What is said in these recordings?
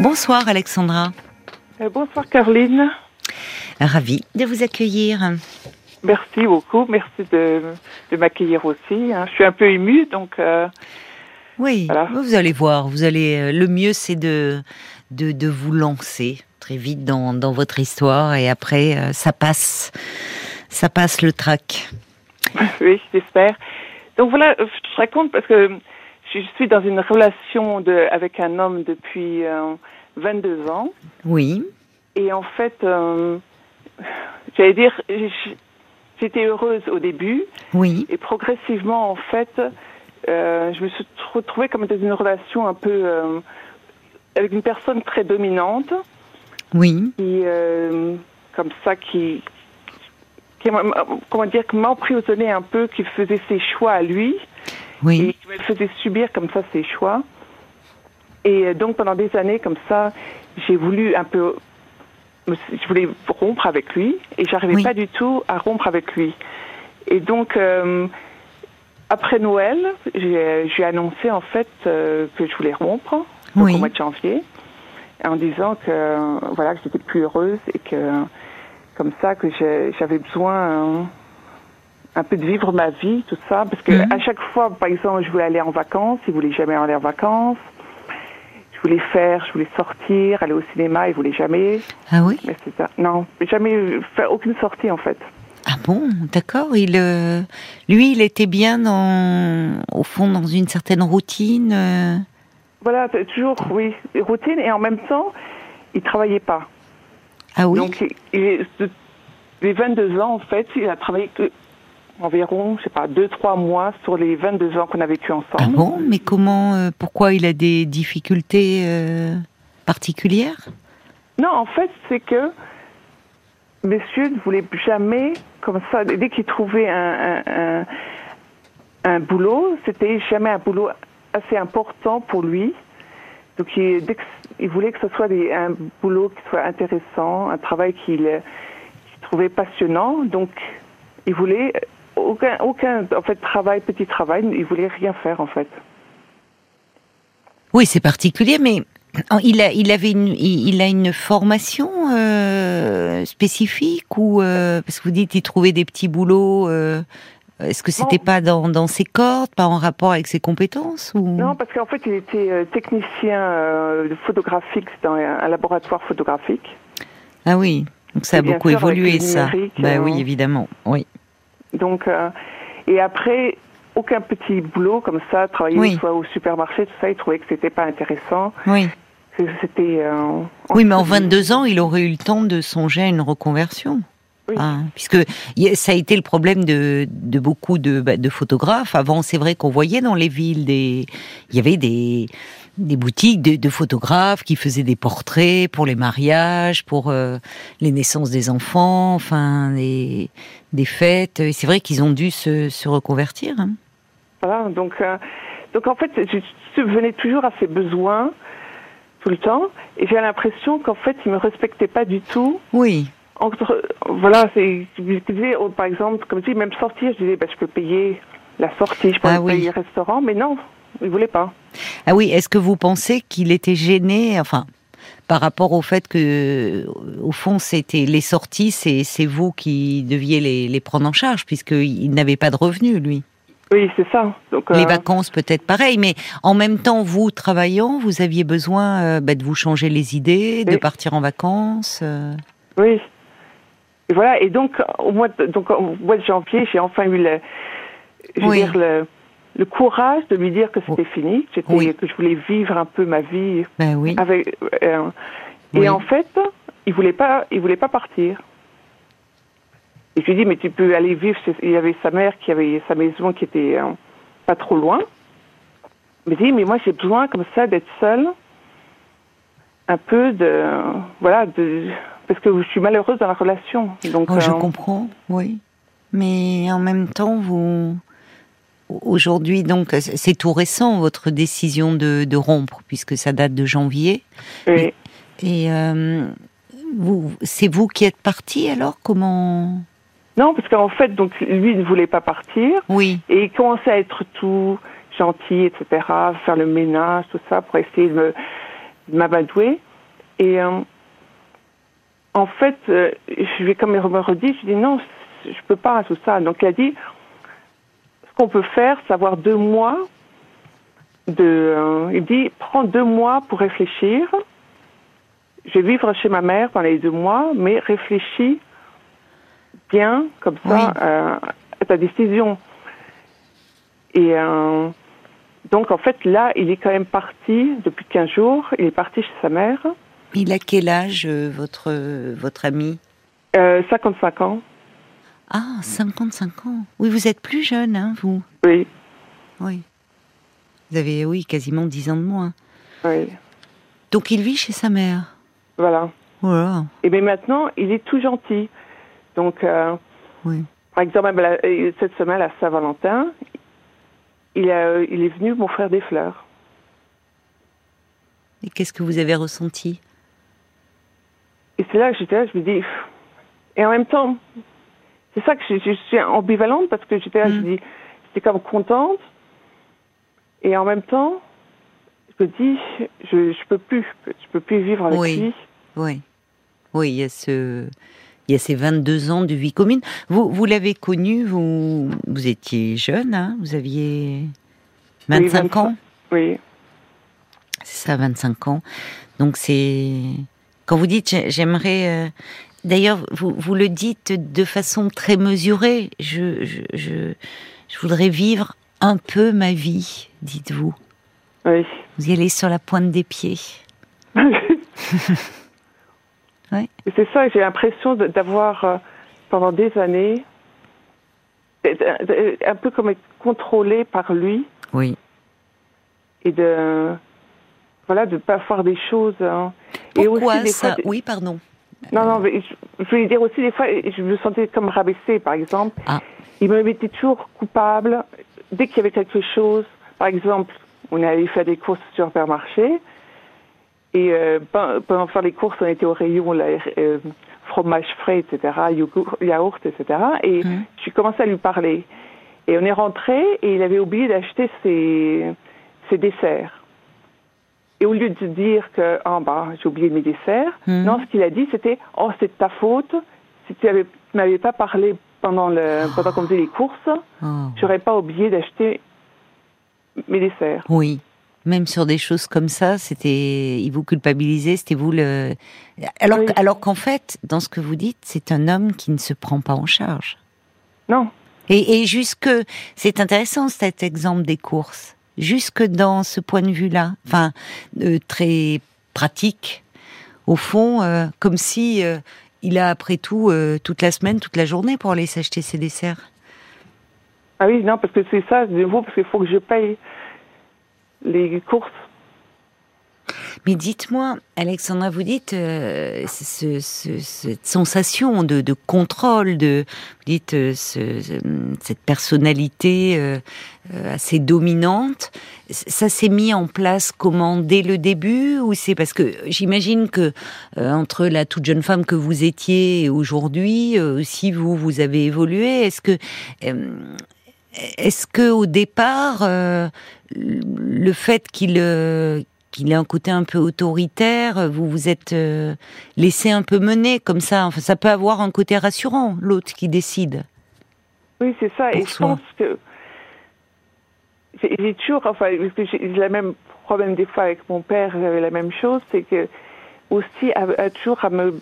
Bonsoir Alexandra. Euh, bonsoir Caroline. Ravie de vous accueillir. Merci beaucoup, merci de, de m'accueillir aussi. hein. Je suis un peu émue, donc euh, Oui, Voilà. vous allez voir, vous allez. euh, Le mieux, c'est de, de de vous lancer très vite dans dans votre histoire et après euh, ça passe, ça passe le trac. oui, j'espère. Donc voilà, je te raconte parce que je suis dans une relation de, avec un homme depuis euh, 22 ans. Oui, Et en fait, euh, j'allais dire, j'étais heureuse au début. oui, Et progressivement, en fait, euh, je me suis retrouvée comme dans une relation un peu euh, avec une personne très dominante, oui, qui, euh, comme ça, qui, qui comment dire, qui m'emprisonnait un peu, qui faisait ses choix à lui et oui, qui me faisait subir comme ça ses choix. Et euh, donc pendant des années comme ça, j'ai voulu un peu, je voulais rompre avec lui et j'arrivais Oui. pas du tout à rompre avec lui. Et donc euh, après Noël, j'ai j'ai annoncé en fait euh, que je voulais rompre Oui. au mois de janvier, en disant que euh, voilà que j'étais plus heureuse et que comme ça que j'avais besoin euh, un peu de vivre ma vie, tout ça, parce que Mhm. à chaque fois, par exemple, je voulais aller en vacances, il voulait jamais aller en vacances. Je voulais faire, je voulais sortir, aller au cinéma, il voulait jamais. ah oui, Mais c'est ça. Non, jamais faire aucune sortie en fait. ah bon, d'accord. Il, euh, lui, il était bien dans, au fond, dans une certaine routine. euh, Voilà, toujours, oui, routine et en même temps, il travaillait pas. Ah oui, Donc, il, il- les 22 ans, en fait, il a travaillé que environ, je sais pas, 2-3 mois sur les 22 ans qu'on a vécu ensemble. ah bon, mais comment, euh, pourquoi il a des difficultés euh, particulières? Non, en fait, c'est que monsieur ne voulait jamais, comme ça, dès qu'il trouvait un, un, un, un boulot, c'était jamais un boulot assez important pour lui. Donc, il, dès que- il voulait que ce soit des, un boulot qui soit intéressant, un travail qu'il euh, qu'il trouvait passionnant. Donc, il voulait aucun, aucun, en fait, travail, petit travail, il voulait rien faire, en fait. Oui, c'est particulier, mais il a, il avait une, il, a une formation euh, spécifique ou euh, parce que vous dites il trouvait des petits boulots. euh, Est-ce que c'était pas dans, dans ses cordes, pas en rapport avec ses compétences ou? Non, parce qu'en fait, il était technicien photographique dans un, laboratoire photographique. Ah oui, donc ça a beaucoup sûr, évolué ça. Bah oui, évidemment, oui. Donc, euh, et après, aucun petit boulot comme ça, travailler Oui. soit au supermarché, tout ça, il trouvait que c'était pas intéressant. Oui. C'était. euh, Oui, mais en entre- 22 ans, il aurait eu le temps de songer à une reconversion. Oui. Ah, puisque ça a été le problème de, de beaucoup de, bah, de photographes. Avant, c'est vrai qu'on voyait dans les villes des, il y avait des, des boutiques de, de photographes qui faisaient des portraits pour les mariages, pour euh, les naissances des enfants, enfin des, des fêtes. Et c'est vrai qu'ils ont dû se, se reconvertir. hein. Voilà, donc, euh, donc en fait, je subvenais toujours à ses besoins tout le temps, et j'ai l'impression qu'en fait, il me respectait pas du tout. Oui, Entre, voilà, c'est, je disais, oh, par exemple, comme je dis, même sortir, je disais, bah, je peux payer la sortie, je peux Ah oui. payer le restaurant, mais non, il voulait pas. Ah oui, est-ce que vous pensez qu'il était gêné, enfin, par rapport au fait que, au fond, c'était les sorties, c'est c'est vous qui deviez les, les prendre en charge, puisqu'il n'avait pas de revenus, lui? Oui, c'est ça. Donc, Les euh, vacances, peut-être pareil, mais en même temps, vous, travaillant, vous aviez besoin euh, bah, de vous changer les idées, de partir en vacances. euh. Oui. Et voilà. Et donc, au mois de, donc, au mois de janvier, j'ai enfin eu le, je veux Oui. dire, le, le courage de lui dire que c'était fini, que, j'étais- Oui. que je voulais vivre un peu ma vie Ben oui. avec. euh, et en fait, il voulait pas, il voulait pas partir. Et je lui ai dit, mais tu peux aller vivre. Chez... Il y avait sa mère qui avait sa maison qui était euh, pas trop loin. Il me dit, mais moi j'ai besoin comme ça d'être seule, un peu de, voilà, de, parce que je suis malheureuse dans la relation. Donc, Oh, je euh, comprends, oui. Mais en même temps, vous. Aujourd'hui, donc, c'est tout récent, votre décision de, de rompre, puisque ça date de janvier. et- Et euh, vous, c'est vous qui êtes parti alors? Comment? Non, parce qu'en fait, donc lui ne voulait pas partir Oui, et il commençait à être tout gentil, etc., faire le ménage, tout ça, pour essayer de m'amadouer. Et euh, en fait, euh, je lui ai comme me redit, je dis non, je peux pas tout ça. Donc il a dit, qu'on peut faire, c'est avoir deux mois de. euh, il dit, prends deux mois pour réfléchir. Je vais vivre chez ma mère pendant les deux mois, mais réfléchis bien, comme ça, Oui. euh, à ta décision. Et euh, donc, en fait, là, il est quand même parti depuis 15 jours. Il est parti chez sa mère, Il a quel âge, votre, votre ami? Euh, 55 ans. Ah, 55 ans. Oui, vous êtes plus jeune, hein, vous Oui, Oui. Vous avez, oui, quasiment 10 ans de moins. oui, Donc il vit chez sa mère. voilà. Voilà. Et bien maintenant, il est tout gentil. Donc, euh, Oui. par exemple, la- euh, cette semaine à Saint-Valentin, il, a- il est venu m'offrir des fleurs. Et qu'est-ce que vous avez ressenti? Et c'est là que j'étais là, je me dis. Et en même temps, c'est ça que je, je suis ambivalente parce que j'étais là, je Mm. dis, j'étais comme contente. Et en même temps, je me dis, je, je peux plus, je peux plus vivre avec Oui. lui. Oui. Oui, il y a ce. Il y a ces 22 ans de vie commune. Vous, vous l'avez connu, vous, vous étiez jeune, hein vous aviez 25 25. ans? Oui, C'est ça, 25 ans. Donc c'est quand vous dites j'ai- j'aimerais. Euh, D'ailleurs, vous, vous le dites de façon très mesurée. Je, je, je, je voudrais vivre un peu ma vie, dites-vous. oui. Vous y allez sur la pointe des pieds. Ouais. C'est ça, j'ai l'impression d'avoir, euh, pendant des années, d'être, euh, un peu comme être contrôlée par lui Oui. et de voilà de pas faire des choses. hein. et Pourquoi aussi des ça fois, Oui, pardon. Non non, mais je, je voulais dire aussi des fois, je me sentais comme rabaissée, par exemple. Ah. Il me mettait toujours coupable dès qu'il y avait quelque chose. Par exemple, on est allé faire des courses au supermarché et euh, pen- pendant faire les courses, on était au rayon là, euh, fromage frais, etc., yogourt, yaourt, etc. Et Mhm. j'ai commencé à lui parler. Et on est rentré et il avait oublié d'acheter ses, ses desserts. Et au lieu de dire que ah bah j'ai oublié mes desserts, Mhm. non, ce qu'il a dit c'était oh c'est de ta faute. Si tu tu m'avais pas parlé pendant le pendant qu'on faisait les courses, Oh. j'aurais pas oublié d'acheter mes desserts. Oui. Même sur des choses comme ça, c'était, il vous culpabilisait, c'était vous le. Alors, Oui. alors qu'en fait, dans ce que vous dites, c'est un homme qui ne se prend pas en charge. Non, Et, et jusque, c'est intéressant cet exemple des courses. Jusque dans ce point de vue-là, enfin, euh, très pratique, au fond, euh, comme si euh, il a après tout toute la semaine, toute la journée pour aller s'acheter ses desserts. ah oui non parce que c'est ça de nouveau parce qu'il faut que je paye les courses. Mais dites-moi, Alexandra, vous dites euh, ce- ce- cette sensation de, contrôle, de vous dites euh, ce- ce- cette personnalité euh, assez dominante. Ça s'est mis en place comment dès le début ou c'est parce que j'imagine que entre la toute jeune femme que vous étiez et aujourd'hui, aussi vous vous avez évolué. Est-ce que est-ce que au départ, le fait qu'il qu'il ait un côté un peu autoritaire, vous vous êtes euh, laissé un peu mener comme ça. Enfin, ça peut avoir un côté rassurant, l'autre qui décide. Oui, c'est ça. Pour et je pense que j'ai toujours, enfin, parce que j'ai le même problème des fois avec mon père, j'avais la même chose, c'est que aussi à, à toujours à me,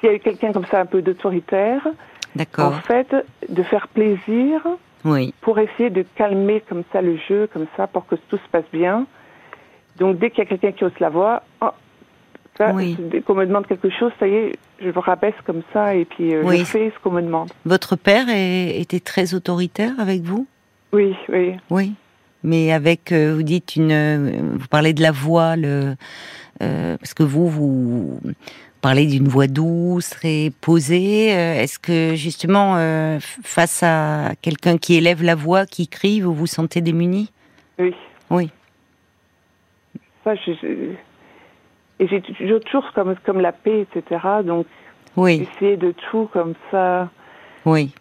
s'il y a quelqu'un comme ça un peu d'autoritaire, en D'accord. fait, de faire plaisir Oui. pour essayer de calmer comme ça le jeu, comme ça, pour que tout se passe bien. Donc dès qu'il y a quelqu'un qui hausse la voix, oh, ça, Oui. dès qu'on me demande quelque chose, ça y est, je me rabaisse comme ça et puis euh, Oui. je fais ce qu'on me demande. Votre père est- était très autoritaire avec vous? Oui, oui. Oui. Mais avec, euh, vous dites une, euh, vous parlez de la voix, le, euh, parce que vous, vous parlez d'une voix douce, très posée. Est-ce que justement, euh, face à quelqu'un qui élève la voix, qui crie, vous vous sentez démuni Oui. Oui. Ça, je, je- et j'ai toujours, comme, comme la paix, etc. Donc, Oui, essayer de tout comme ça, oui.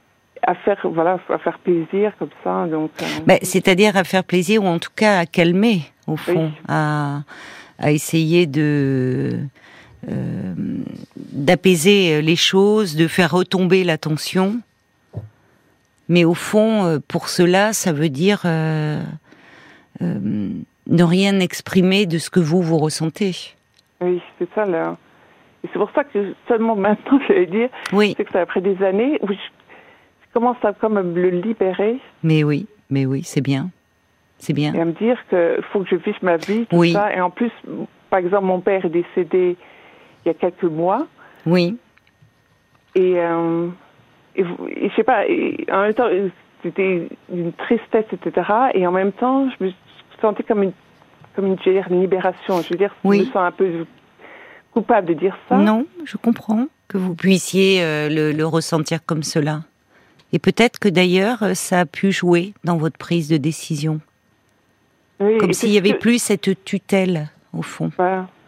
à faire, voilà, à faire plaisir comme ça. Donc, euh, Ben, C'est-à-dire à faire plaisir ou en tout cas à calmer, au fond, Oui. à, à essayer de euh, d'apaiser les choses, de faire retomber la tension. Mais au fond, euh, pour cela, ça veut dire euh, ne rien exprimer de ce que vous vous ressentez. Oui, c'est ça là. Et c'est pour ça que seulement maintenant, je vais dire, oui. c'est que ça après des années où je commence à comme me le libérer. Mais oui, mais oui, c'est bien. C'est bien. Et à me dire qu'il faut que je vive ma vie, tout ça. Et en plus, par exemple, mon père est décédé il y a quelques mois. Oui. Et, euh, et, je sais pas, en même temps, c'était une tristesse, etc. Et en même temps, je me sentais comme une, comme une, une libération. Je veux dire, oui. je me sens un peu coupable de dire ça. Non, je comprends que vous puissiez euh, le, le, ressentir comme cela. Et peut-être que d'ailleurs, ça a pu jouer dans votre prise de décision. Oui, comme s'il y avait plus cette tutelle, au fond.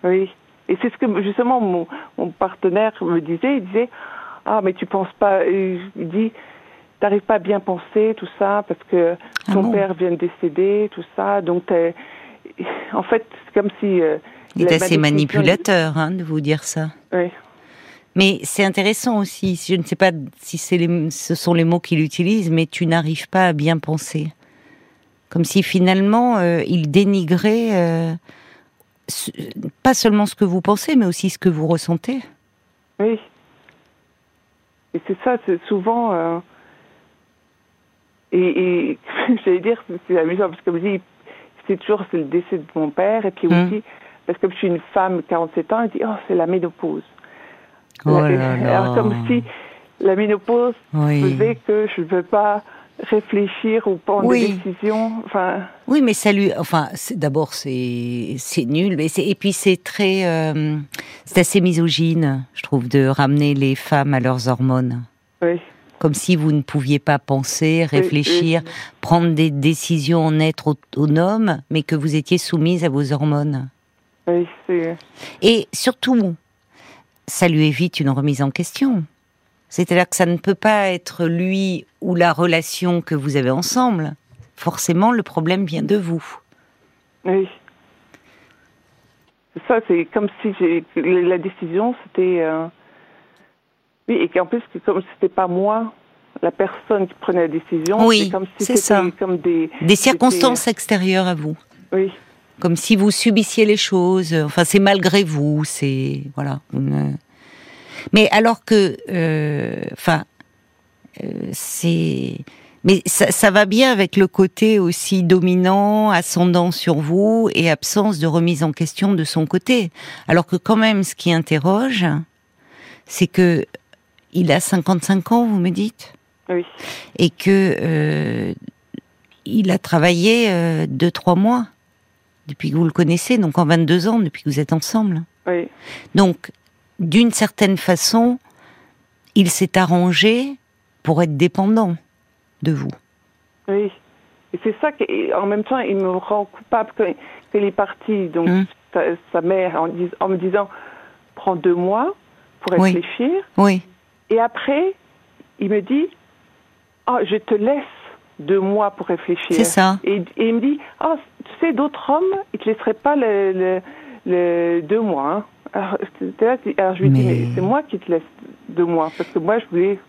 oui. Et c'est ce que justement mon, mon, partenaire me disait. Il disait Ah, mais tu penses pas. Il dit T'arrives pas à bien penser, tout ça, parce que Ah ton bon père vient de décéder, tout ça. Donc, t'es- en fait, c'est comme si. euh, Il est assez manipulateur hein, de vous dire ça. Oui. Mais c'est intéressant aussi. Je ne sais pas si c'est les- ce sont les mots qu'il utilise, mais tu n'arrives pas à bien penser. Comme si finalement euh, il dénigrait euh, pas seulement ce que vous pensez, mais aussi ce que vous ressentez. Oui. Et c'est ça, c'est souvent. Et, et j'allais dire, c'est amusant, parce que comme je dis, c'est toujours c'est le décès de mon père, et puis Mm. aussi, parce que je suis une femme, 47 ans, il dit, oh, c'est la ménopause. Oh là. Alors, comme si la ménopause Oui. faisait que je ne veux pas réfléchir ou prendre Oui. des décisions. Enfin, Oui, mais ça lui, enfin, d'abord c'est c'est nul, mais et puis c'est très, euh, c'est assez misogyne, je trouve, de ramener les femmes à leurs hormones. oui. Comme si vous ne pouviez pas penser, réfléchir, prendre des décisions en être autonome, mais que vous étiez soumise à vos hormones. Oui. Et surtout, ça lui évite une remise en question. C'est-à-dire que ça ne peut pas être lui ou la relation que vous avez ensemble. Forcément, le problème vient de vous. Oui. Ça, c'est comme si la décision, c'était. euh, Oui, et qu'en plus, comme c'était pas moi, la personne qui prenait la décision, Oui, c'est comme si c'était ça. comme des. Des circonstances extérieures à vous. Oui, Comme si vous subissiez les choses. Enfin, c'est malgré vous. C'est voilà. Mais alors que, euh, enfin, euh, c'est. Mais ça, ça va bien avec le côté aussi dominant, ascendant sur vous et absence de remise en question de son côté. Alors que quand même, ce qui interroge, c'est que il a 55 ans, vous me dites, oui, et que euh, il a travaillé euh, deux trois mois depuis que vous le connaissez, donc en 22 ans depuis que vous êtes ensemble. oui, Donc, d'une certaine façon, il s'est arrangé pour être dépendant de vous. oui. Et c'est ça qu'en même temps, il me rend coupable quand, quand il est parti, donc Hum. sa, sa mère, en, dis- en me disant prends deux mois pour Oui. réfléchir. Oui, Et après, il me dit Ah, je te laisse deux mois pour réfléchir. c'est ça. Et, et il me dit Ah, tu sais, d'autres hommes, ils te laisseraient pas le, le, le deux mois. hein. Alors, là je lui dis Mais- c'est moi qui te laisse deux mois. Parce que moi, je voulais,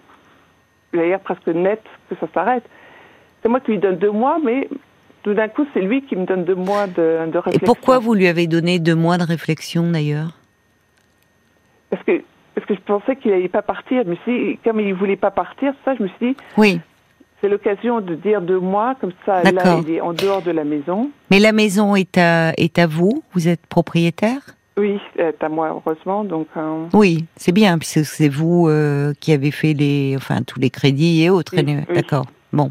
d'ailleurs, presque net que ça s'arrête. C'est moi qui lui donne deux mois, mais tout d'un coup, c'est lui qui me donne deux mois de, de Et réflexion. pourquoi vous lui avez donné deux mois de réflexion d'ailleurs? Parce que je pensais qu'il n'allait pas partir. Mais si, comme il voulait pas partir, ça, je me suis dit Oui, C'est l'occasion de dire deux mois, comme ça, là, il est en dehors de la maison. mais la maison est à est à vous? Vous êtes propriétaire? Oui, c'est à moi, heureusement. Donc, euh, Oui, c'est bien puisque c'est vous euh, qui avez fait les enfin tous les crédits et autres. Oui, Et- oui. D'accord. Bon.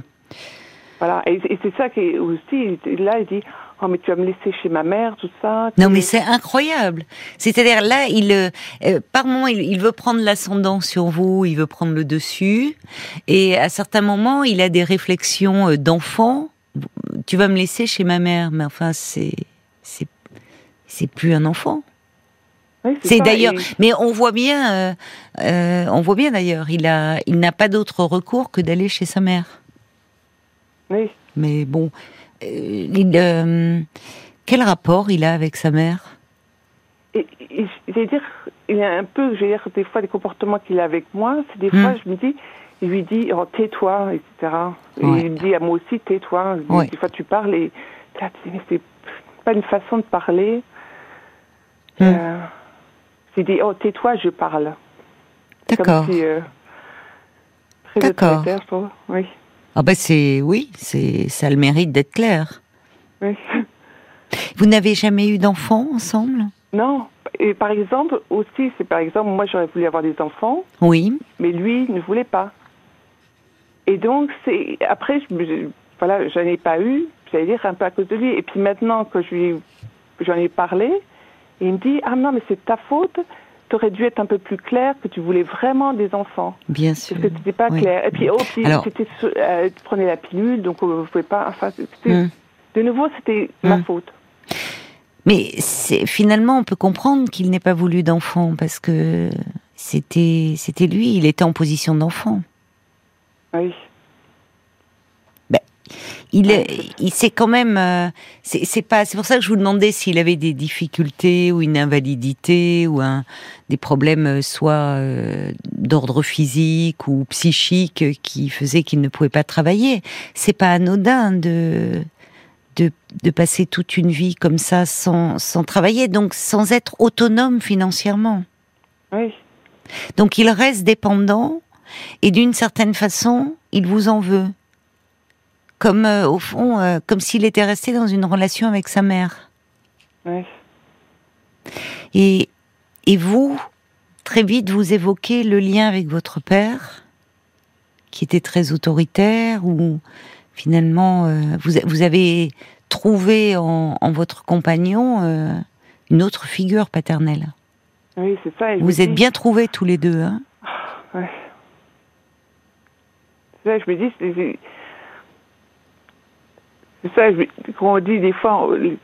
voilà. Et, et c'est ça qui est aussi, là, il dit Oh, mais tu vas me laisser chez ma mère, tout ça. Non, mais c'est incroyable. C'est-à-dire là, il, euh, euh, par moment, il, il veut prendre l'ascendant sur vous, il veut prendre le dessus, et à certains moments, il a des réflexions euh, d'enfant. Tu vas me laisser chez ma mère, mais enfin, c'est c'est c'est plus un enfant. Oui, C'est d'ailleurs, et- mais on voit bien, euh, euh, on voit bien d'ailleurs, il a, il n'a pas d'autre recours que d'aller chez sa mère. Oui. Mais bon, il, euh, quel rapport il a avec sa mère? Et, et, je vais dire, il y a un peu, je vais dire, des fois, des comportements qu'il a avec moi, c'est des Hmm. fois, je me dis, il lui dit, oh, tais-toi, etc. Et Ouais. il me dit à moi aussi, tais-toi. Des- Ouais. Des fois, tu parles et là, tu dis, mais c'est pas une façon de parler. Hmm. Euh, j'ai dit, oh, tais-toi, je parle. C'est D'accord. si, euh, très D'accord. Oui, Ah ben c'est oui, c'est ça a le mérite d'être clair. oui. Vous n'avez jamais eu d'enfants ensemble? Non. Et par exemple, aussi, c'est par exemple, moi, j'aurais voulu avoir des enfants. Oui. mais lui ne voulait pas. Et donc, c'est après, je, me- voilà, j'en ai pas eu, j'allais dire un peu à cause de lui. Et puis maintenant, quand je lui, j'en ai parlé, il me dit ah non, mais c'est ta faute. Tu aurais dû être un peu plus clair que tu voulais vraiment des enfants. Bien sûr. Parce que tu n'étais pas Oui. clair. Et puis, oh, puis Alors- euh, tu prenais la pilule, donc euh, vous pouvez pas. Enfin, Hmm. de nouveau, c'était ma Hmm. faute. Mais finalement on peut comprendre qu'il n'ait pas voulu d'enfant parce que c'était c'était lui, il était en position d'enfant. Oui. Il Ouais, est, il s'est quand même, euh, c'est c'est pas, c'est pour ça que je vous demandais s'il avait des difficultés ou une invalidité ou un, des problèmes euh, soit euh, d'ordre physique ou psychique qui faisaient qu'il ne pouvait pas travailler. C'est pas anodin de, de de passer toute une vie comme ça sans sans travailler, donc sans être autonome financièrement. Oui. Donc il reste dépendant et d'une certaine façon, il vous en veut. Comme euh, au fond, euh, comme s'il était resté dans une relation avec sa mère. Oui. Et, et vous, très vite, vous évoquez le lien avec votre père, qui était très autoritaire, ou finalement, euh, vous, vous avez trouvé en, en votre compagnon une autre figure paternelle. Oui, c'est ça. Vous me êtes dis- bien trouvés tous les deux. Hein Ouais. C'est ça, je me dis, c'est- ça, je me- quand on dit des fois, on-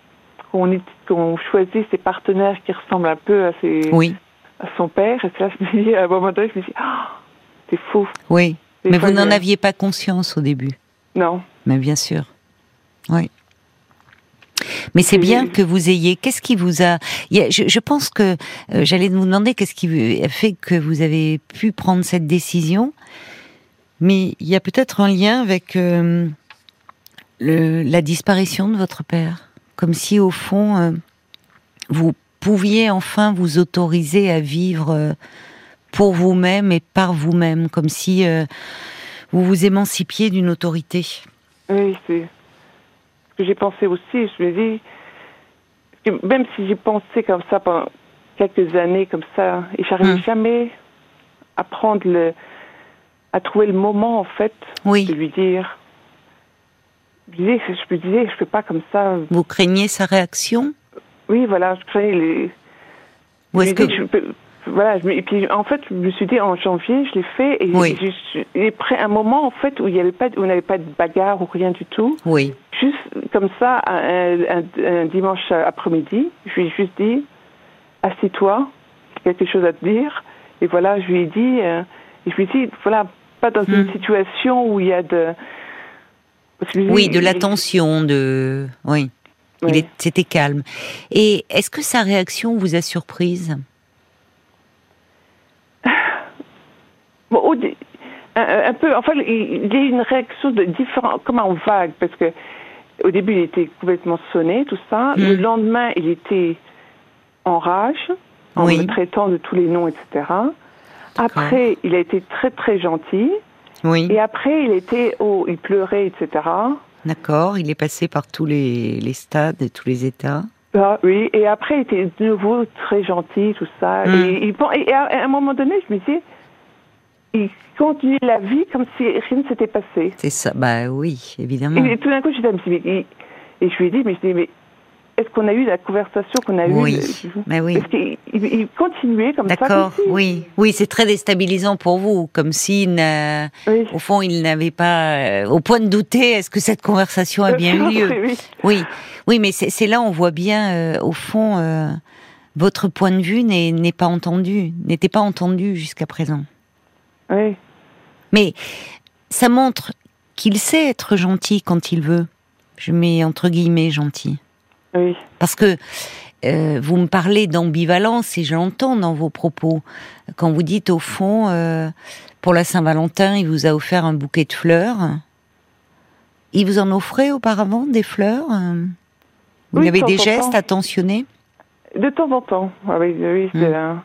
qu'on qu'on choisit ses partenaires qui ressemblent un peu à, ses, oui, à son père, et ça, je me dis, à un moment donné, je me dis, ah, c'est fou. oui. Mais vous n'en aviez pas conscience au début. Non. Mais bien sûr. Oui. Mais c'est bien que vous ayez. Qu'est-ce qui vous a- je, je pense que euh, j'allais vous demander qu'est-ce qui a fait que vous avez pu prendre cette décision. Mais il y a peut-être un lien avec euh, le, la disparition de votre père, comme si au fond euh, vous pouviez enfin vous autoriser à vivre euh, pour vous-même et par vous-même, comme si euh, vous vous émancipiez d'une autorité. Oui, c'est ce que j'ai pensé aussi. Je me dis, que même si j'ai pensé comme ça pendant quelques années, comme ça, et j'arrivais Hmm. jamais à prendre le. à trouver le moment, en fait, Oui. de lui dire. Je me disais, je me disais, je fais pas comme ça. Vous craignez sa réaction Oui, voilà, je craignais les. Je est-ce que dis, je peux- voilà, je et puis en fait, je me suis dit en janvier, je l'ai fait et Oui. j'ai- pris un moment en fait où il y avait pas, de- où on n'avait pas de bagarre ou rien du tout. oui, Juste comme ça, un, un- un dimanche après-midi, je lui ai juste dit, assis-toi, j'ai quelque chose à te dire. Et voilà, je lui ai dit, euh, je lui ai dit, voilà, pas dans une Hmm. situation où il y a de. parce que je lui ai oui, de l'attention, de oui. Il Oui. est- c'était calme. Et est-ce que sa réaction vous a surprise? Bon, un, un peu, enfin, il y a eu une réaction de différent, comme en vague, parce que au début, il était complètement sonné, tout ça. Mm. Le lendemain, il était en rage, en Oui. me traitant de tous les noms, etc. Après, il a été très, très gentil. Oui. Et après, il était, oh, il pleurait, etc. D'accord. Il est passé par tous les, les stades et tous les états. Ah, oui, et après, il était de nouveau très gentil, tout ça. Mm. Et, à, un moment donné, je me disais, il continue la vie comme si rien ne s'était passé. C'est ça. Bah oui, évidemment. Et tout d'un coup, j'étais, mais, mais- et je lui ai dit, mais je dis, mais est-ce qu'on a eu la conversation qu'on a Oui, eue mais oui. Parce qu'il il, continuait comme ça. D'accord. Oui, oui, c'est très déstabilisant pour vous, comme si n'a- Oui. au fond il n'avait pas, euh, au point de douter, est-ce que cette conversation a bien eu lieu Oui, oui. Mais c'est là on voit bien, euh, au fond, euh, votre point de vue n'est n'est pas entendu, n'était pas entendu jusqu'à présent. oui. Mais ça montre qu'il sait être gentil quand il veut. Je mets entre guillemets gentil. Oui. Parce que euh, vous me parlez d'ambivalence et je l'entends dans vos propos. Quand vous dites au fond, euh, pour la Saint-Valentin, il vous a offert un bouquet de fleurs. Il vous en offrait auparavant des fleurs Vous Oui, avez de des gestes temps. attentionnés? De temps en temps. Ah oui, oui, c'est Hmm.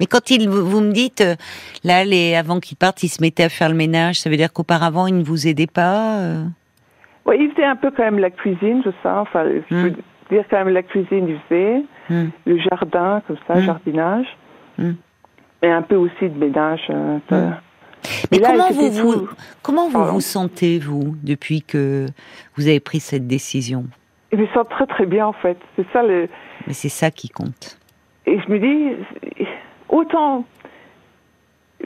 Mais quand il, vous me dites, euh, là, les, avant qu'il parte, il se mettait à faire le ménage, ça veut dire qu'auparavant, il ne vous aidait pas euh? Ouais, il faisait un peu quand même la cuisine, tout ça. Enfin, je Hmm. veux dire quand même la cuisine, faisait. Hmm. Le jardin, comme ça, Hmm. jardinage. Hmm. Et un peu aussi de ménage. euh, ça. Hmm. Mais là, comment vous, vous, comment vous Pardon. vous sentez, vous, depuis que vous avez pris cette décision? Je me sens très très bien en fait. C'est ça le. Mais c'est ça qui compte. Et je me dis, autant.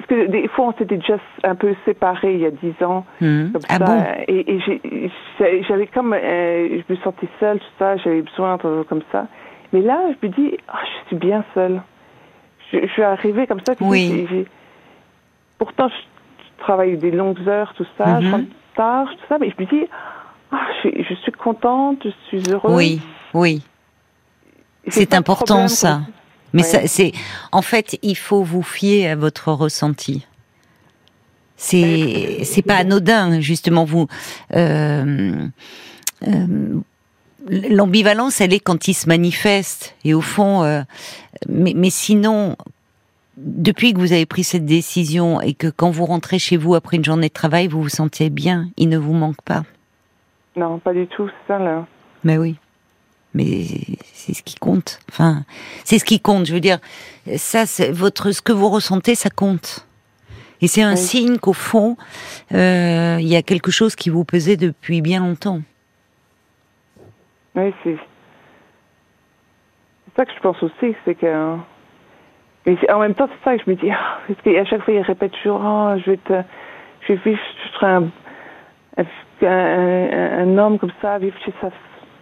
Parce que des fois, on s'était déjà un peu séparés il y a dix ans. Comme Ah ça, bon? Et, j'avais comme. euh, je me sentais seule, tout ça, j'avais besoin de, comme ça. Mais là, je me dis, Ah, je suis bien seule. Je, je suis arrivée comme ça. Oui. Pourtant, je, je travaille des longues heures, tout ça, je rentre tard, tout ça, mais je me dis, ah, je, suis- je suis contente, je suis heureuse. Oui, oui. C'est important ça. comme- Mais Ouais. c'est, en fait, il faut vous fier à votre ressenti. C'est, c'est pas anodin, justement. Vous, euh, euh, l'ambivalence, elle est quand il se manifeste. Et au fond, euh, mais, mais sinon, depuis que vous avez pris cette décision et que quand vous rentrez chez vous après une journée de travail, vous vous sentez bien, il ne vous manque pas. Non, pas du tout, c'est ça là. Mais oui. Mais c'est ce qui compte. Enfin, c'est ce qui compte. Je veux dire, ça, votre, ce que vous ressentez, ça compte. Et c'est un Oui. signe qu'au fond, euh, il y a quelque chose qui vous pesait depuis bien longtemps. Oui, c'est. Ça que je pense aussi, c'est que. Mais en même temps, c'est ça que je me dis, ah, parce qu'à chaque fois, il répète toujours, oh, je vais te. Je vais vivre, je serai un, un, un- un homme comme ça, vivre chez sa,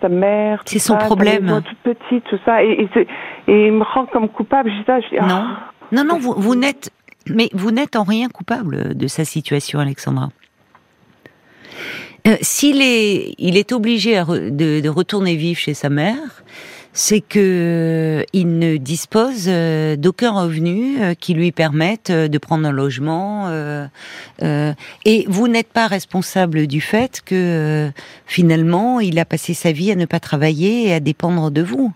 sa mère. C'est son ça, problème. toute petite, tout ça. Et, et, c'est- et il me rend comme coupable, je dis ça, je dis, ah, Non. Non, non, vous, vous n'êtes, mais vous n'êtes en rien coupable de sa situation, Alexandra. Euh, S'il est, il est obligé à re- de, de retourner vivre chez sa mère, c'est que il ne dispose euh, d'aucun revenu euh, qui lui permette euh, de prendre un logement. euh, euh, et vous n'êtes pas responsable du fait que euh, finalement il a passé sa vie à ne pas travailler et à dépendre de vous.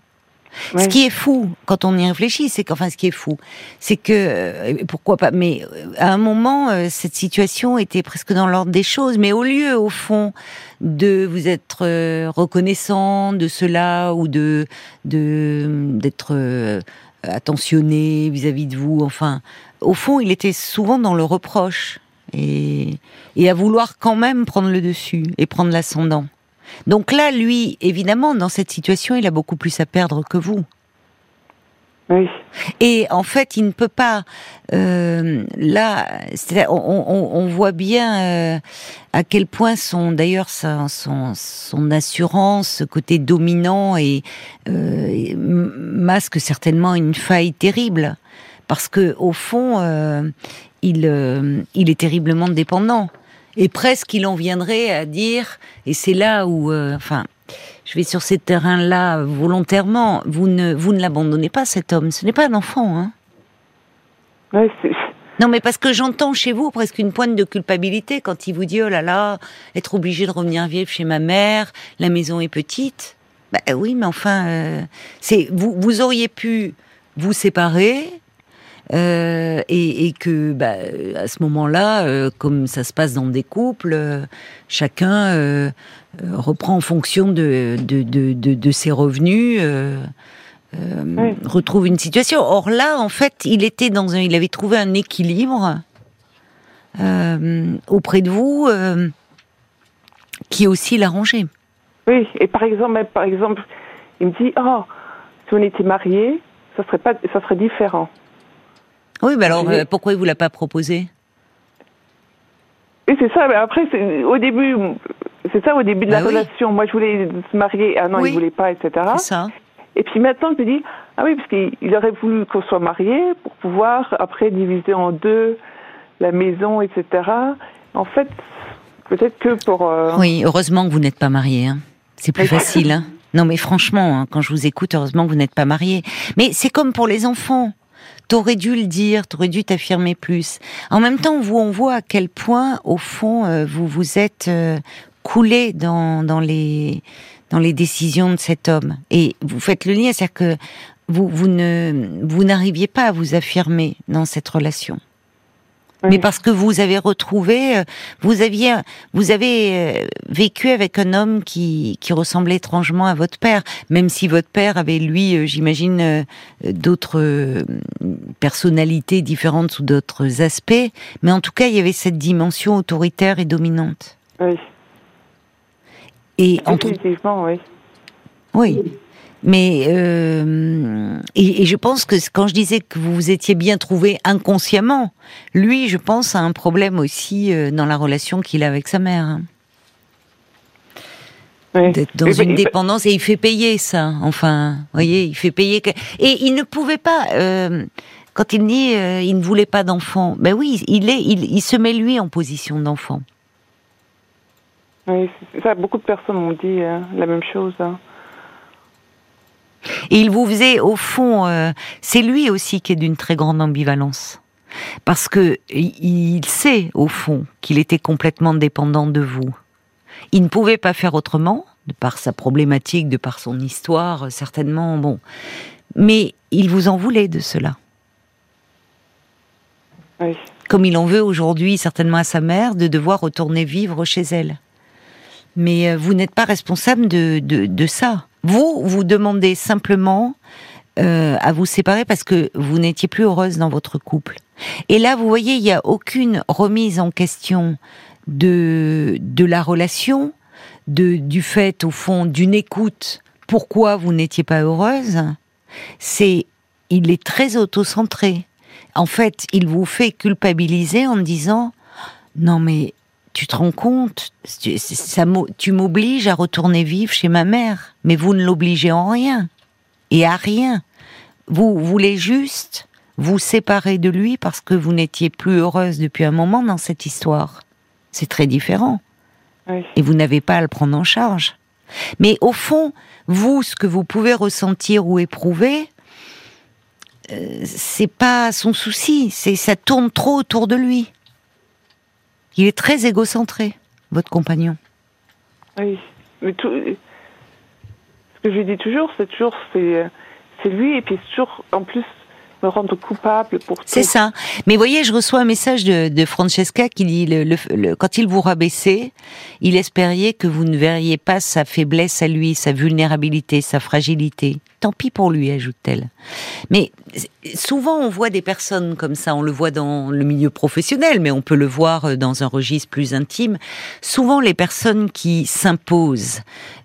Ce qui est fou, quand on y réfléchit, c'est qu'enfin, ce qui est fou, c'est que euh, pourquoi pas. Mais euh, à un moment, euh, cette situation était presque dans l'ordre des choses. Mais au lieu, au fond, de vous être reconnaissant de cela ou de de d'être attentionné vis-à-vis de vous, enfin, au fond, il était souvent dans le reproche et et à vouloir quand même prendre le dessus et prendre l'ascendant. Donc là, lui, évidemment, dans cette situation, il a beaucoup plus à perdre que vous. Oui. Et en fait, il ne peut pas. euh, là, on, on- on voit bien euh, à quel point son, d'ailleurs, son, son assurance, ce côté dominant et euh, masque certainement une faille terrible, parce que au fond, il, il est terriblement dépendant. Et presque, il en viendrait à dire, et c'est là où, euh, enfin, je vais sur ces terrains-là volontairement. Vous ne, vous ne l'abandonnez pas, cet homme. Ce n'est pas un enfant, hein. Ouais, Non, mais parce que j'entends chez vous presque une pointe de culpabilité quand il vous dit oh là là, être obligé de revenir vivre chez ma mère, la maison est petite. Bah oui, mais enfin, euh, c'est vous, vous auriez pu vous séparer. Euh, et, et que bah, à ce moment-là, euh, comme ça se passe dans des couples, euh, chacun euh, euh, reprend en fonction de, de, de, de, de ses revenus, euh, euh, Oui. retrouve une situation. Or là, en fait, il était dans un, il avait trouvé un équilibre euh, auprès de vous euh, qui aussi l'arrangeait. Oui, et par exemple, par exemple, il me dit, oh, si on était mariés, ça serait pas, ça serait différent. Oui, mais alors euh, pourquoi il vous l'a pas proposé? C'est ça, mais après, au début, c'est ça au début de Bah la oui. relation. Moi, je voulais se marier, ah non, Oui. il voulait pas, etc. C'est ça. Et puis maintenant, je me dis, ah oui, parce qu'il il aurait voulu qu'on soit mariés pour pouvoir après diviser en deux la maison, etc. En fait, peut-être que pour. euh, Oui, heureusement que vous n'êtes pas marié. Hein. C'est plus facile. Hein. Non, mais franchement, hein, quand je vous écoute, heureusement que vous n'êtes pas marié. Mais c'est comme pour les enfants. T'aurais dû le dire, t'aurais dû t'affirmer plus. En même temps, vous, on voit à quel point, au fond, euh, vous vous êtes euh, coulé dans, dans les dans les décisions de cet homme. Et vous faites le lien, c'est-à-dire que vous, vous ne vous n'arriviez pas à vous affirmer dans cette relation mais parce que vous avez retrouvé, euh, vous aviez, vous avez euh, vécu avec un homme qui, qui ressemblait étrangement à votre père, même si votre père avait lui, euh, j'imagine, d'autres personnalités différentes sous d'autres aspects, mais en tout cas, il y avait cette dimension autoritaire et dominante. Oui. Et Effectivement, oui. Oui. Mais euh, et, je pense que quand je disais que vous vous étiez bien trouvé inconsciemment, lui, je pense, a un problème aussi euh, dans la relation qu'il a avec sa mère. Hein. D'être dans une dépendance et il fait payer ça. Enfin, voyez, il fait payer. Et il ne pouvait pas. Euh, quand il dit il ne voulait pas d'enfant, ben oui, il est, il, se met lui en position d'enfant. Oui, ça. Beaucoup de personnes m'ont dit la même chose. Hein. Et il vous faisait, au fond, euh, c'est lui aussi qui est d'une très grande ambivalence. Parce que il sait, au fond, qu'il était complètement dépendant de vous. Il ne pouvait pas faire autrement, de par sa problématique, de par son histoire, certainement, bon. Mais il vous en voulait de cela. Oui. Comme il en veut aujourd'hui, certainement à sa mère, de devoir retourner vivre chez elle. Mais euh, vous n'êtes pas responsable de, de, de ça. Vous, vous demandez simplement euh, à vous séparer parce que vous n'étiez plus heureuse dans votre couple. Et là, vous voyez, il n'y a aucune remise en question de, de la relation, de, du fait, au fond, d'une écoute. Pourquoi vous n'étiez pas heureuse C'est, il est très autocentré. En fait, il vous fait culpabiliser en disant, non mais tu te rends compte, ça, tu m'obliges à retourner vivre chez ma mère, mais vous ne l'obligez en rien et à rien. Vous voulez juste vous séparer de lui parce que vous n'étiez plus heureuse depuis un moment dans cette histoire. C'est très différent. Et vous n'avez pas à le prendre en charge. Mais au fond, vous, ce que vous pouvez ressentir ou éprouver, euh, c'est pas son souci. C'est ça tourne trop autour de lui. Il est très égocentré, votre compagnon. Oui, mais tout, ce que je dis toujours, c'est toujours c'est, c'est lui et puis toujours en plus me rendre coupable pour C'est ça. Mais voyez, je reçois un message de, Francesca qui dit le, quand il vous rabaissait, il espérait que vous ne verriez pas sa faiblesse à lui, sa vulnérabilité, sa fragilité. Tant pis pour lui, ajoute-t-elle. Mais souvent, on voit des personnes comme ça. On le voit dans le milieu professionnel, mais on peut le voir euh, dans un registre plus intime. Souvent, les personnes qui s'imposent,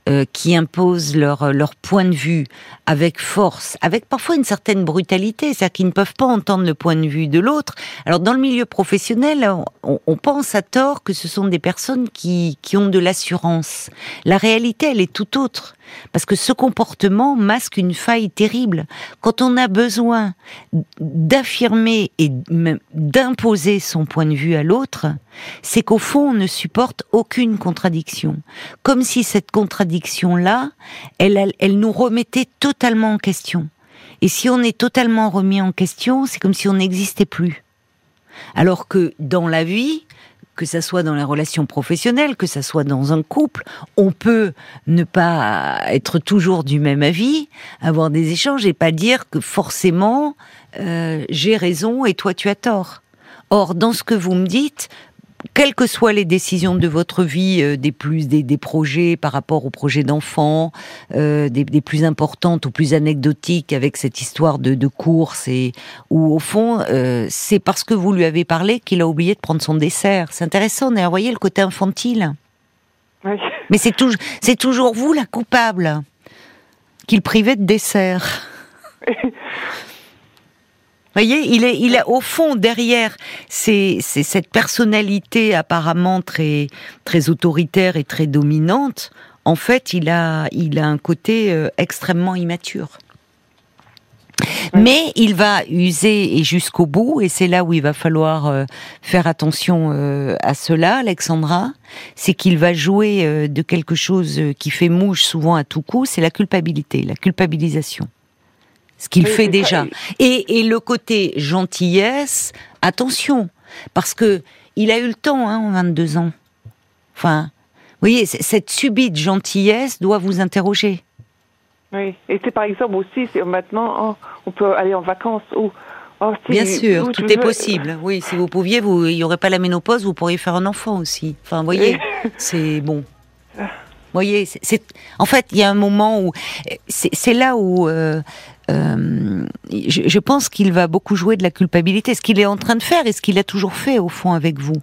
euh, qui imposent leur, leur point de vue avec force, avec parfois une certaine brutalité, c'est-à-dire qu'ils ne peuvent pas entendre le point de vue de l'autre. Alors dans le milieu professionnel, on, on, pense à tort que ce sont des personnes qui, qui ont de l'assurance. La réalité, elle est tout autre. Parce que ce comportement masque une faille terrible. Quand on a besoin d'affirmer et d'imposer son point de vue à l'autre, c'est qu'au fond, on ne supporte aucune contradiction. Comme si cette contradiction-là, elle, elle, nous remettait totalement en question. Et si on est totalement remis en question, c'est comme si on n'existait plus. Alors que dans la vie, que ça soit dans la relation professionnelle, que ça soit dans un couple, on peut ne pas être toujours du même avis, avoir des échanges et pas dire que forcément euh, j'ai raison et toi tu as tort. Or, dans ce que vous me dites, quelles que soient les décisions de votre vie, euh, des plus des, des, projets par rapport aux projets d'enfants, euh, des, des, plus importantes ou plus anecdotiques avec cette histoire de, de course et ou au fond euh, c'est parce que vous lui avez parlé qu'il a oublié de prendre son dessert. C'est intéressant, vous voyez le côté infantile. Oui. Mais c'est toujours c'est toujours vous la coupable qu'il privait de dessert. voyez, il est, il est au fond derrière, c'est cette personnalité apparemment très, très autoritaire et très dominante. En fait, il a, il a un côté euh, extrêmement immature. Mais il va user et jusqu'au bout, et c'est là où il va falloir euh, faire attention euh, à cela, Alexandra, c'est qu'il va jouer de quelque chose qui fait mouche souvent à tout coup, c'est la culpabilité, la culpabilisation. Ce qu'il fait déjà. Et, et, le côté gentillesse, attention, parce que il a eu le temps hein, en 22 ans. Enfin, vous voyez, cette subite gentillesse doit vous interroger. Oui, et c'est par exemple aussi, maintenant, oh, on peut aller en vacances ou. Oh, Bien sûr, tout est possible. Oui, si vous pouviez, vous, il n'y aurait pas la ménopause, vous pourriez faire un enfant aussi. Enfin, vous voyez, c'est bon. Vous voyez, c'est, en fait, il y a un moment où c'est, là où euh, euh, je, je, pense qu'il va beaucoup jouer de la culpabilité, ce qu'il est en train de faire et ce qu'il a toujours fait au fond avec vous.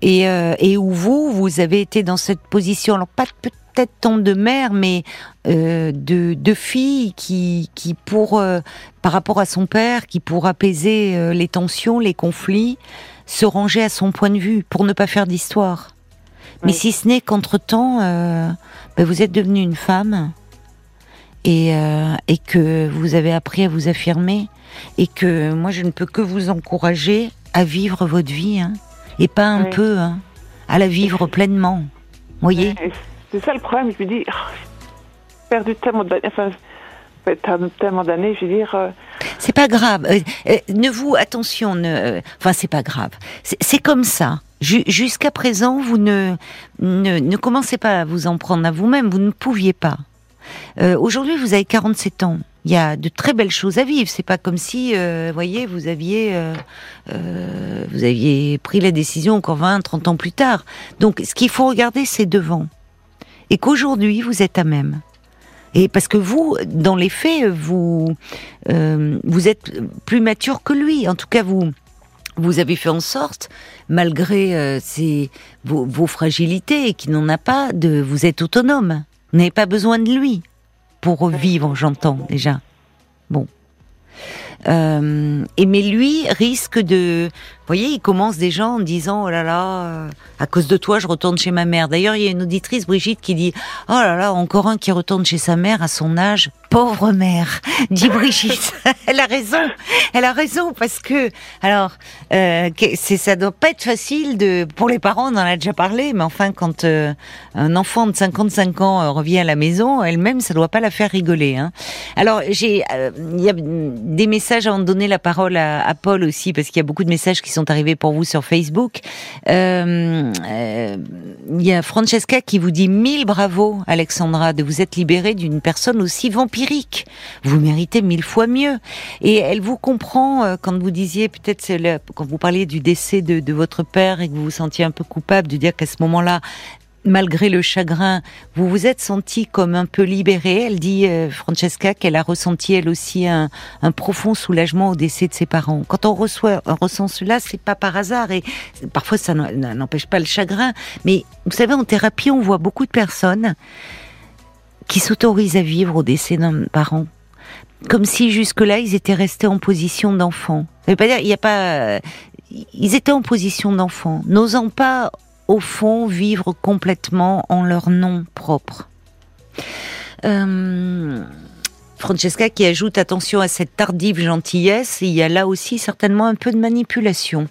Et, euh, et où vous, vous avez été dans cette position, alors pas peut-être tant de mère, mais euh, de, de fille qui, qui pour, par rapport à son père, qui pour apaiser les tensions, les conflits, se rangeait à son point de vue pour ne pas faire d'histoire. Mais si ce n'est qu'entre-temps, ben vous êtes devenue une femme et, et que vous avez appris à vous affirmer et que moi je ne peux que vous encourager à vivre votre vie. Hein et pas un peu, hein, à la vivre pleinement. voyez C'est ça le problème, je me dis, oh, perdu tellement d'années, enfin, tellement d'années, je veux dire. Euh, c'est pas grave. Euh, euh, ne vous, attention, ne, enfin, c'est pas grave. C'est comme ça. Jusqu'à présent, vous ne, ne, ne, commencez pas à vous en prendre à vous-même, vous ne pouviez pas. Aujourd'hui, vous avez 47 ans il y a de très belles choses à vivre. C'est pas comme si, euh, voyez, vous aviez, euh, euh, vous aviez pris la décision encore 20, 30 ans plus tard. Donc, ce qu'il faut regarder, c'est devant. Et qu'aujourd'hui, vous êtes à même. Et parce que vous, dans les faits, vous, vous êtes plus mature que lui. En tout cas, vous, vous avez fait en sorte, malgré vos, vos fragilités, qu'il n'en a pas, de, vous êtes autonome. Vous n'avez pas besoin de lui pour revivre, j'entends déjà. Bon. Euh, et mais lui risque de, voyez, il commence déjà en disant oh là là, euh, à cause de toi, je retourne chez ma mère. D'ailleurs, il y a une auditrice, Brigitte, qui dit oh là là, encore un qui retourne chez sa mère à son âge. Pauvre mère, dit Brigitte. Elle a raison, elle a raison parce que alors euh, c'est ça doit pas être facile de pour les parents, on en a déjà parlé, mais enfin quand euh, un enfant de 55 ans euh, revient à la maison, elle-même, ça doit pas la faire rigoler. Hein. Alors j'ai il y a des messages avant de donner la parole à, à Paul aussi parce qu'il y a beaucoup de messages qui sont sont arrivés pour vous sur Facebook. Euh, euh, il y a Francesca qui vous dit mille bravo, Alexandra, de vous être libérée d'une personne aussi vampirique. Vous méritez mille fois mieux. Et elle vous comprend euh, quand vous disiez, peut-être quand vous parliez du décès de, de votre père et que vous vous sentiez un peu coupable de dire qu'à ce moment-là, malgré le chagrin, vous vous êtes senti comme un peu libérée. Elle dit, euh, Francesca, qu'elle a ressenti elle aussi un, profond soulagement au décès de ses parents. Quand on reçoit, on ressent cela, c'est pas par hasard et parfois ça n'empêche pas le chagrin. Mais vous savez, en thérapie, on voit beaucoup de personnes qui s'autorisent à vivre au décès d'un parent. Comme si jusque-là, ils étaient restés en position d'enfant. Pas dire, il n'y a pas, ils étaient en position d'enfant, n'osant pas au fond, vivre complètement en leur nom propre. Euh, Francesca qui ajoute attention à cette tardive gentillesse, il y a là aussi certainement un peu de manipulation.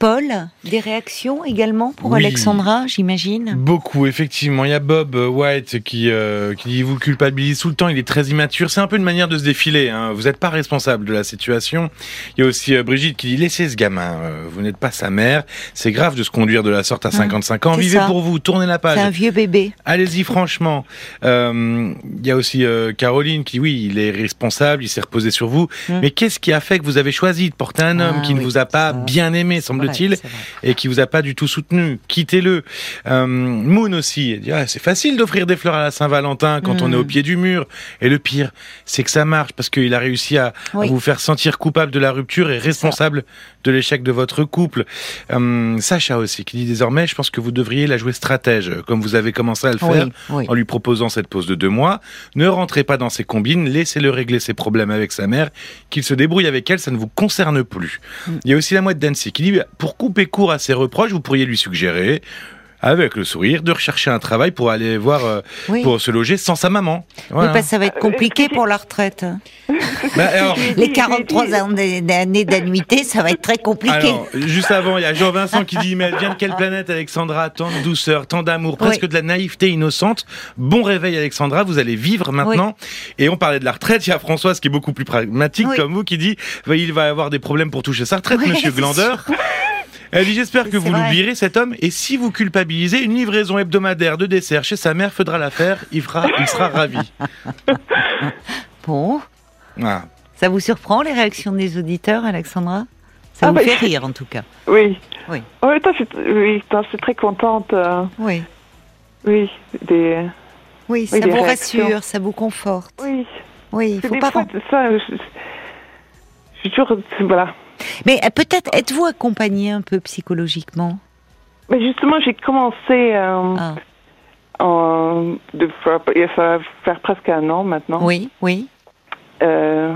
Paul, des réactions également pour Alexandra, j'imagine? Beaucoup, effectivement. Il y a Bob White qui, euh, qui vous culpabilise tout le temps, il est très immature. C'est un peu une manière de se défiler. Hein. Vous n'êtes pas responsable de la situation. Il y a aussi euh, Brigitte qui dit Laissez ce gamin, euh, vous n'êtes pas sa mère. C'est grave de se conduire de la sorte à 55 ans. Vivez pour vous, tournez la page. C'est un vieux bébé. Allez-y, franchement. il y a aussi Caroline qui, oui, il est responsable, il s'est reposé sur vous. Hum. Mais qu'est-ce qui a fait que vous avez choisi de porter un homme ah qui ne vous a pas bien aimé, et qui vous a pas du tout soutenu. Quittez-le. Euh, Moon aussi, dit, ah, c'est facile d'offrir des fleurs à la Saint-Valentin quand on est au mm. pied du mur. Et le pire, c'est que ça marche parce qu'il a réussi à, vous faire sentir coupable de la rupture et responsable de l'échec de votre couple. Euh, Sacha aussi, qui dit désormais, je pense que vous devriez la jouer stratège, comme vous avez commencé à le faire en lui proposant cette pause de deux mois. Ne rentrez pas dans ses combines, laissez-le régler ses problèmes avec sa mère, qu'il se débrouille avec elle, ça ne vous concerne plus. Mm. Il y a aussi la mouette d'Annecy qui dit, pour couper court à ses reproches, vous pourriez lui suggérer avec le sourire, de rechercher un travail pour aller voir, euh, pour se loger sans sa maman. Oui, parce que ça va être compliqué pour la retraite. Bah, Les 43 années d'annuité, ça va être très compliqué. juste avant, il y a Jean-Vincent qui dit, mais elle vient de quelle planète, Alexandra? Tant de douceur, tant d'amour, presque de la naïveté innocente. Bon réveil, Alexandra, vous allez vivre maintenant. Et on parlait de la retraite, il y a Françoise qui est beaucoup plus pragmatique comme vous, qui dit, il va avoir des problèmes pour toucher sa retraite, monsieur Glandeur. Elle dit J'espère que vous l'oublierez, cet homme, et si vous culpabilisez, une livraison hebdomadaire de dessert chez sa mère faudra l'affaire, il, fera, il sera ravi. bon. Ah. Ça vous surprend les réactions des auditeurs, Alexandra? Ça ah vous bah, fait rire en tout cas. Oui. Oui. Oh, toi, je, oui, je suis très contente. Euh, oui. Oui, des. Oui, ça vous rassure, ça vous conforte. Oui. Oui, il faut pas. Fois, ça, je, je suis toujours. Voilà. Mais euh, peut-être êtes-vous accompagné un peu psychologiquement? Mais justement, j'ai commencé euh, ah. en, de faire, ça va faire presque un an maintenant. Oui, oui. Euh,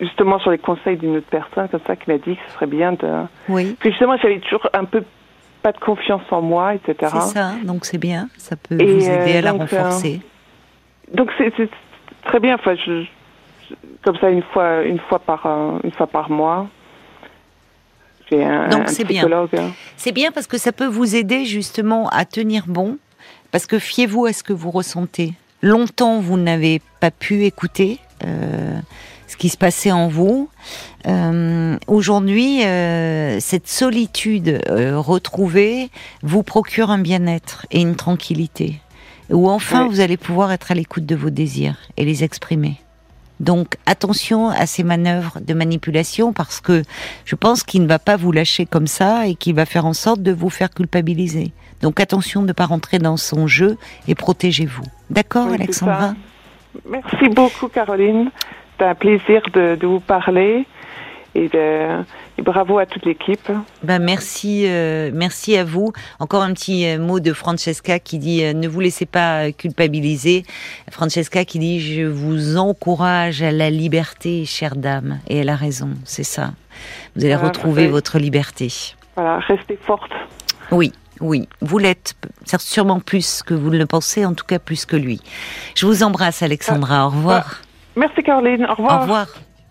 justement sur les conseils d'une autre personne comme ça qui m'a dit que ce serait bien de. Oui. Puis justement, j'avais toujours un peu pas de confiance en moi, etc. C'est ça, donc c'est bien, ça peut vous aider à la renforcer. donc c'est très bien. Enfin, je, comme ça une fois, une fois par, une fois par mois. Donc c'est bien. Hein. C'est bien parce que ça peut vous aider justement à tenir bon, parce que fiez-vous à ce que vous ressentez. Longtemps, vous n'avez pas pu écouter euh, ce qui se passait en vous. Euh, aujourd'hui, euh, cette solitude retrouvée vous procure un bien-être et une tranquillité, où enfin vous allez pouvoir être à l'écoute de vos désirs et les exprimer. Donc attention à ces manœuvres de manipulation parce que je pense qu'il ne va pas vous lâcher comme ça et qu'il va faire en sorte de vous faire culpabiliser. Donc attention de ne pas rentrer dans son jeu et protégez-vous. D'accord, Alexandra? Merci beaucoup, Caroline. C'est un plaisir de, de vous parler et de et bravo à toute l'équipe. Ben merci, euh, merci à vous. Encore un petit euh, mot de Francesca qui dit euh, ne vous laissez pas culpabiliser. Francesca qui dit je vous encourage à la liberté, chère dame. Et elle a raison, c'est ça. Vous allez retrouver votre liberté. Voilà, restez forte. Oui. Oui, vous l'êtes sûrement plus que vous ne le pensez, en tout cas plus que lui. Je vous embrasse, Alexandra. Au revoir. Merci, Caroline. Au revoir. Au revoir.